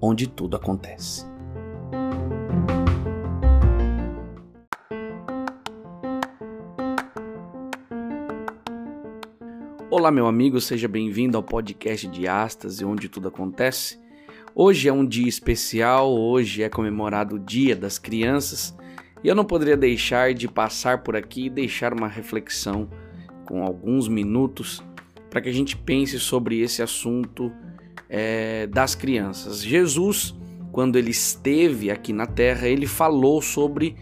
onde tudo acontece. Olá, meu amigo, seja bem-vindo ao podcast de Astas, onde tudo acontece. Hoje é um dia especial, hoje é comemorado o Dia das Crianças e eu não poderia deixar de passar por aqui e deixar uma reflexão com alguns minutos para que a gente pense sobre esse assunto é, das crianças. Jesus, quando ele esteve aqui na Terra, ele falou sobre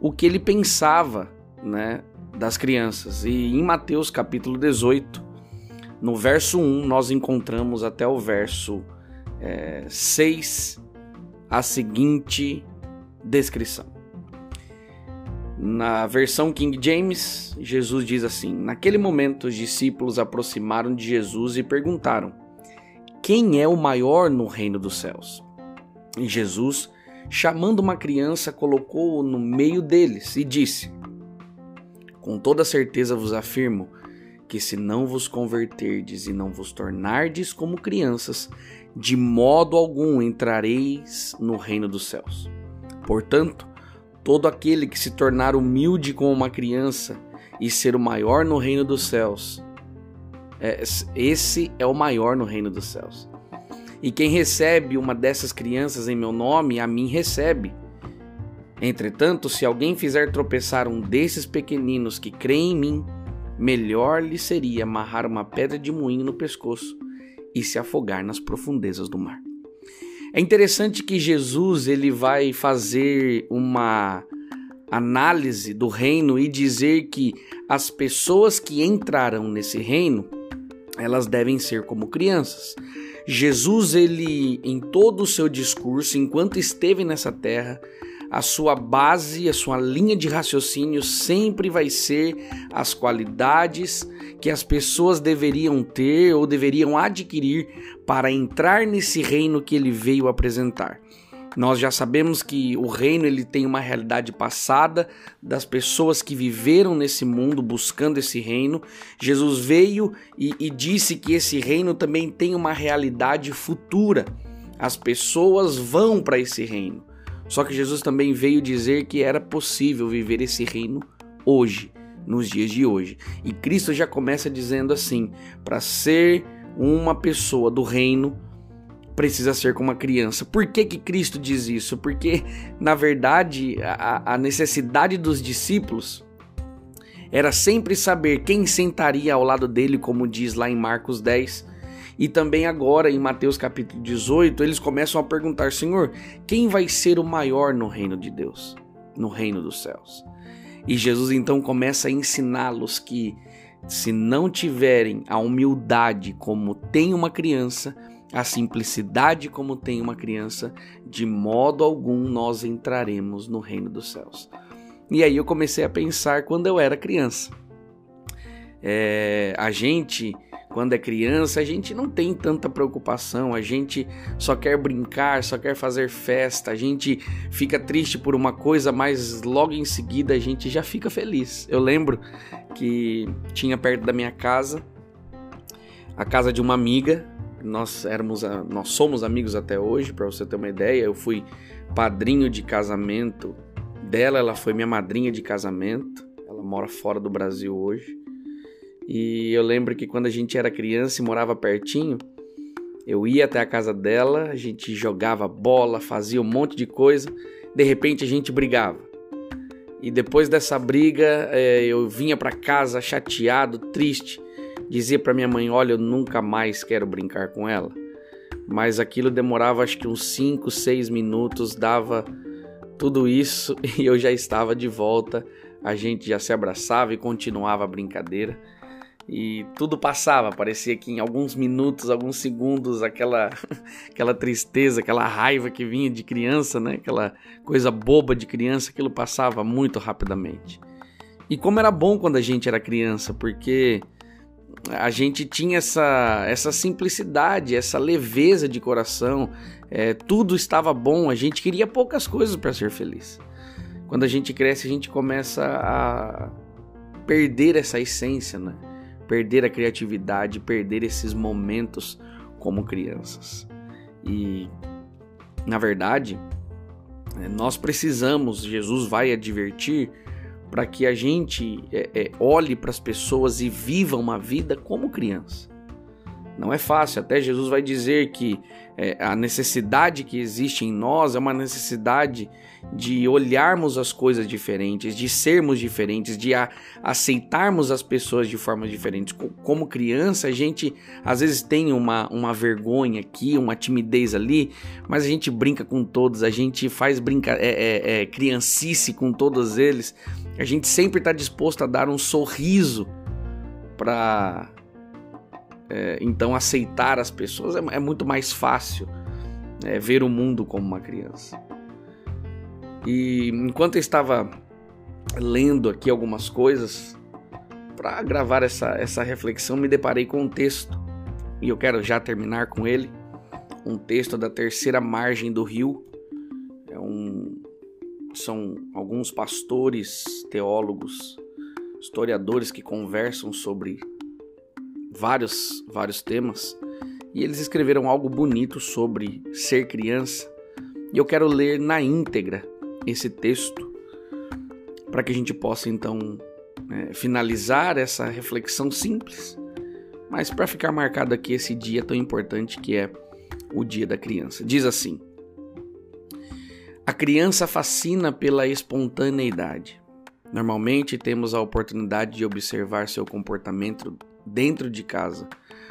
o que ele pensava né, das crianças. E em Mateus capítulo 18, no verso 1, nós encontramos até o verso é, 6 a seguinte descrição. Na versão King James, Jesus diz assim: Naquele momento, os discípulos aproximaram de Jesus e perguntaram: Quem é o maior no reino dos céus? E Jesus, chamando uma criança, colocou-o no meio deles e disse: Com toda certeza vos afirmo que se não vos converterdes e não vos tornardes como crianças, de modo algum entrareis no reino dos céus. Portanto, todo aquele que se tornar humilde como uma criança e ser o maior no reino dos céus, esse é o maior no reino dos céus. E quem recebe uma dessas crianças em meu nome, a mim recebe. Entretanto, se alguém fizer tropeçar um desses pequeninos que creem em mim, melhor lhe seria amarrar uma pedra de moinho no pescoço e se afogar nas profundezas do mar. É interessante que Jesus ele vai fazer uma análise do reino e dizer que as pessoas que entrarão nesse reino, elas devem ser como crianças. Jesus ele em todo o seu discurso, enquanto esteve nessa terra, a sua base, a sua linha de raciocínio sempre vai ser as qualidades que as pessoas deveriam ter ou deveriam adquirir para entrar nesse reino que ele veio apresentar. Nós já sabemos que o reino ele tem uma realidade passada das pessoas que viveram nesse mundo buscando esse reino. Jesus veio e, e disse que esse reino também tem uma realidade futura. As pessoas vão para esse reino. Só que Jesus também veio dizer que era possível viver esse reino hoje, nos dias de hoje. E Cristo já começa dizendo assim: para ser uma pessoa do reino, precisa ser como uma criança. Por que, que Cristo diz isso? Porque, na verdade, a, a necessidade dos discípulos era sempre saber quem sentaria ao lado dele, como diz lá em Marcos 10 e também agora em Mateus capítulo 18, eles começam a perguntar: Senhor, quem vai ser o maior no reino de Deus, no reino dos céus? E Jesus então começa a ensiná-los que se não tiverem a humildade como tem uma criança, a simplicidade como tem uma criança, de modo algum nós entraremos no reino dos céus. E aí eu comecei a pensar quando eu era criança. É, a gente quando é criança, a gente não tem tanta preocupação, a gente só quer brincar, só quer fazer festa, a gente fica triste por uma coisa, mas logo em seguida a gente já fica feliz. Eu lembro que tinha perto da minha casa a casa de uma amiga, nós éramos nós somos amigos até hoje, para você ter uma ideia, eu fui padrinho de casamento dela, ela foi minha madrinha de casamento. Ela mora fora do Brasil hoje. E eu lembro que quando a gente era criança e morava pertinho, eu ia até a casa dela, a gente jogava bola, fazia um monte de coisa, de repente a gente brigava. E depois dessa briga, é, eu vinha para casa chateado, triste, dizia para minha mãe: Olha, eu nunca mais quero brincar com ela. Mas aquilo demorava acho que uns 5, 6 minutos, dava tudo isso e eu já estava de volta. A gente já se abraçava e continuava a brincadeira. e tudo passava. Parecia que em alguns minutos, alguns segundos, aquela, aquela tristeza, aquela raiva que vinha de criança, né? Aquela coisa boba de criança, aquilo passava muito rapidamente. E como era bom quando a gente era criança, porque a gente tinha essa, essa simplicidade, essa leveza de coração, é, tudo estava bom, a gente queria poucas coisas para ser feliz. Quando a gente cresce, a gente começa a perder essa essência, né? perder a criatividade, perder esses momentos como crianças. E, na verdade, é, nós precisamos, Jesus vai advertir, para que a gente é, é, olhe para as pessoas e viva uma vida como criança. Não é fácil, até Jesus vai dizer que é, a necessidade que existe em nós é uma necessidade de olharmos as coisas diferentes, de sermos diferentes, de a, aceitarmos as pessoas de formas diferentes. Como criança, a gente às vezes tem uma, uma vergonha aqui, uma timidez ali, mas a gente brinca com todos, a gente faz brinca é, é, é criancice com todos eles, a gente sempre está disposto a dar um sorriso para é, então aceitar as pessoas é, é muito mais fácil é, ver o mundo como uma criança. E enquanto eu estava lendo aqui algumas coisas para gravar essa, essa reflexão, me deparei com um texto e eu quero já terminar com ele. Um texto da terceira margem do rio. É um, são alguns pastores, teólogos, historiadores que conversam sobre vários, vários temas e eles escreveram algo bonito sobre ser criança. E eu quero ler na íntegra esse texto para que a gente possa então é, finalizar essa reflexão simples, mas para ficar marcado aqui esse dia tão importante que é o Dia da Criança. Diz assim: A criança fascina pela espontaneidade. Normalmente temos a oportunidade de observar seu comportamento dentro de casa,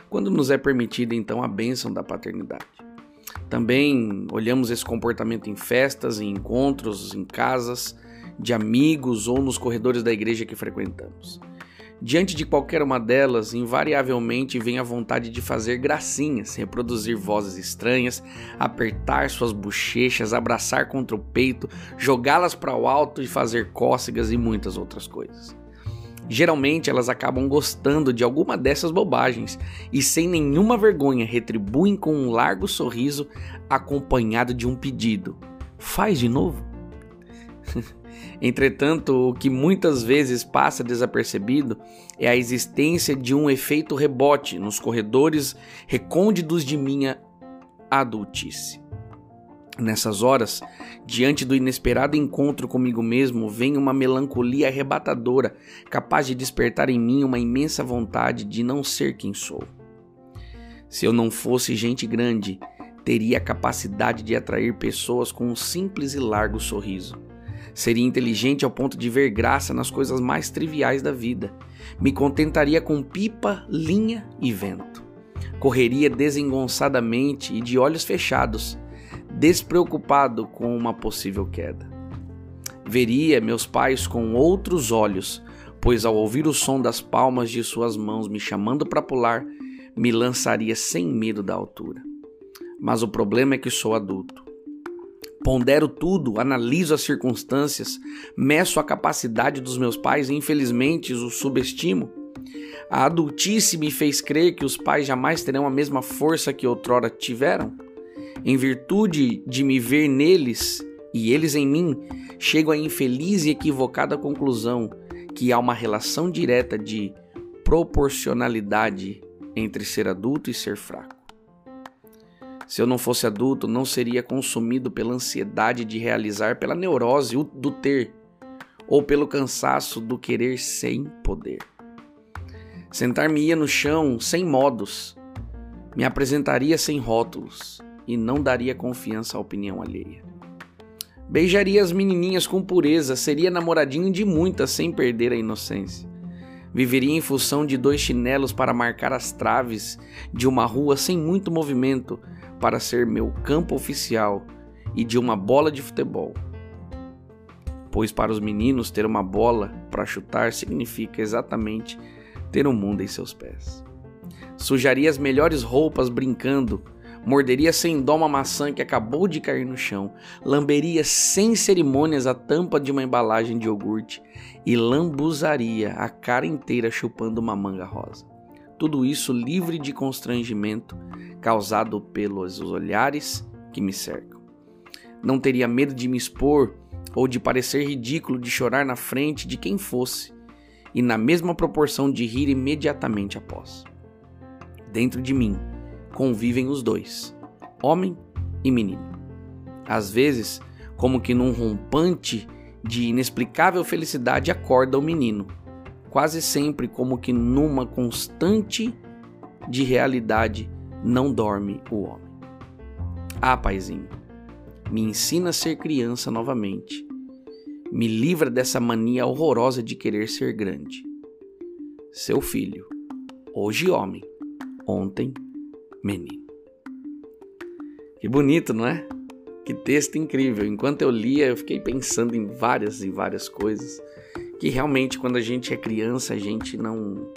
quando nos é permitida então a bênção da paternidade. Também olhamos esse comportamento em festas, em encontros, em casas, de amigos ou nos corredores da igreja que frequentamos. Diante de qualquer uma delas, invariavelmente vem a vontade de fazer gracinhas, reproduzir vozes estranhas, apertar suas bochechas, abraçar contra o peito, jogá-las para o alto e fazer cócegas e muitas outras coisas. Geralmente elas acabam gostando de alguma dessas bobagens e, sem nenhuma vergonha, retribuem com um largo sorriso acompanhado de um pedido: Faz de novo? Entretanto, o que muitas vezes passa desapercebido é a existência de um efeito rebote nos corredores recônditos de minha adultice. Nessas horas, diante do inesperado encontro comigo mesmo, vem uma melancolia arrebatadora, capaz de despertar em mim uma imensa vontade de não ser quem sou. Se eu não fosse gente grande, teria a capacidade de atrair pessoas com um simples e largo sorriso. Seria inteligente ao ponto de ver graça nas coisas mais triviais da vida. Me contentaria com pipa, linha e vento. Correria desengonçadamente e de olhos fechados despreocupado com uma possível queda. Veria meus pais com outros olhos, pois ao ouvir o som das palmas de suas mãos me chamando para pular, me lançaria sem medo da altura. Mas o problema é que sou adulto. Pondero tudo, analiso as circunstâncias, meço a capacidade dos meus pais e infelizmente os subestimo. A adultice me fez crer que os pais jamais terão a mesma força que outrora tiveram. Em virtude de me ver neles e eles em mim, chego à infeliz e equivocada conclusão que há uma relação direta de proporcionalidade entre ser adulto e ser fraco. Se eu não fosse adulto, não seria consumido pela ansiedade de realizar, pela neurose do ter, ou pelo cansaço do querer sem poder. Sentar-me-ia no chão sem modos, me apresentaria sem rótulos, e não daria confiança à opinião alheia. Beijaria as menininhas com pureza, seria namoradinho de muitas sem perder a inocência. Viveria em função de dois chinelos para marcar as traves de uma rua sem muito movimento para ser meu campo oficial e de uma bola de futebol. Pois para os meninos ter uma bola para chutar significa exatamente ter o mundo em seus pés. Sujaria as melhores roupas brincando, morderia sem dó uma maçã que acabou de cair no chão, lamberia sem cerimônias a tampa de uma embalagem de iogurte e lambuzaria a cara inteira chupando uma manga rosa. Tudo isso livre de constrangimento causado pelos olhares que me cercam. Não teria medo de me expor ou de parecer ridículo de chorar na frente de quem fosse, e na mesma proporção de rir imediatamente após. Dentro de mim convivem os dois, homem e menino. Às vezes, como que num rompante de inexplicável felicidade acorda o menino, quase sempre como que numa constante de realidade não dorme o homem. Ah, paizinho, me ensina a ser criança novamente. Me livra dessa mania horrorosa de querer ser grande. Seu filho, hoje homem, ontem menino. Que bonito, não é? Que texto incrível. Enquanto eu lia, eu fiquei pensando em várias e várias coisas que realmente quando a gente é criança, a gente não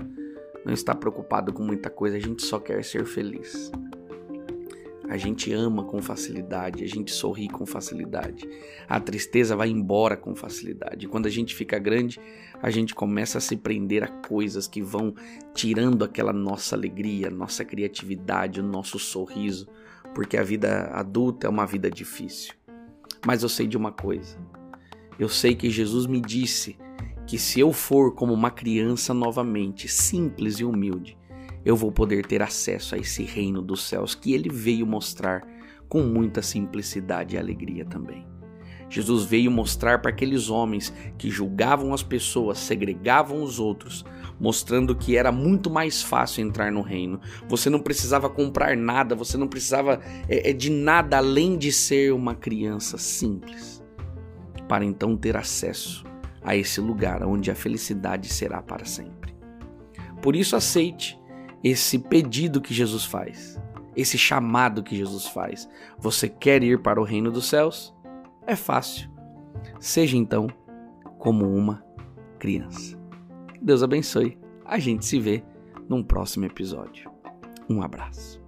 não está preocupado com muita coisa, a gente só quer ser feliz. A gente ama com facilidade, a gente sorri com facilidade. A tristeza vai embora com facilidade. Quando a gente fica grande, a gente começa a se prender a coisas que vão tirando aquela nossa alegria, nossa criatividade, o nosso sorriso, porque a vida adulta é uma vida difícil. Mas eu sei de uma coisa. Eu sei que Jesus me disse que se eu for como uma criança novamente, simples e humilde, eu vou poder ter acesso a esse reino dos céus que ele veio mostrar com muita simplicidade e alegria também. Jesus veio mostrar para aqueles homens que julgavam as pessoas, segregavam os outros, mostrando que era muito mais fácil entrar no reino. Você não precisava comprar nada, você não precisava é, de nada além de ser uma criança simples, para então ter acesso a esse lugar onde a felicidade será para sempre. Por isso, aceite esse pedido que Jesus faz, esse chamado que Jesus faz. Você quer ir para o reino dos céus? É fácil. Seja então como uma criança. Deus abençoe. A gente se vê num próximo episódio. Um abraço.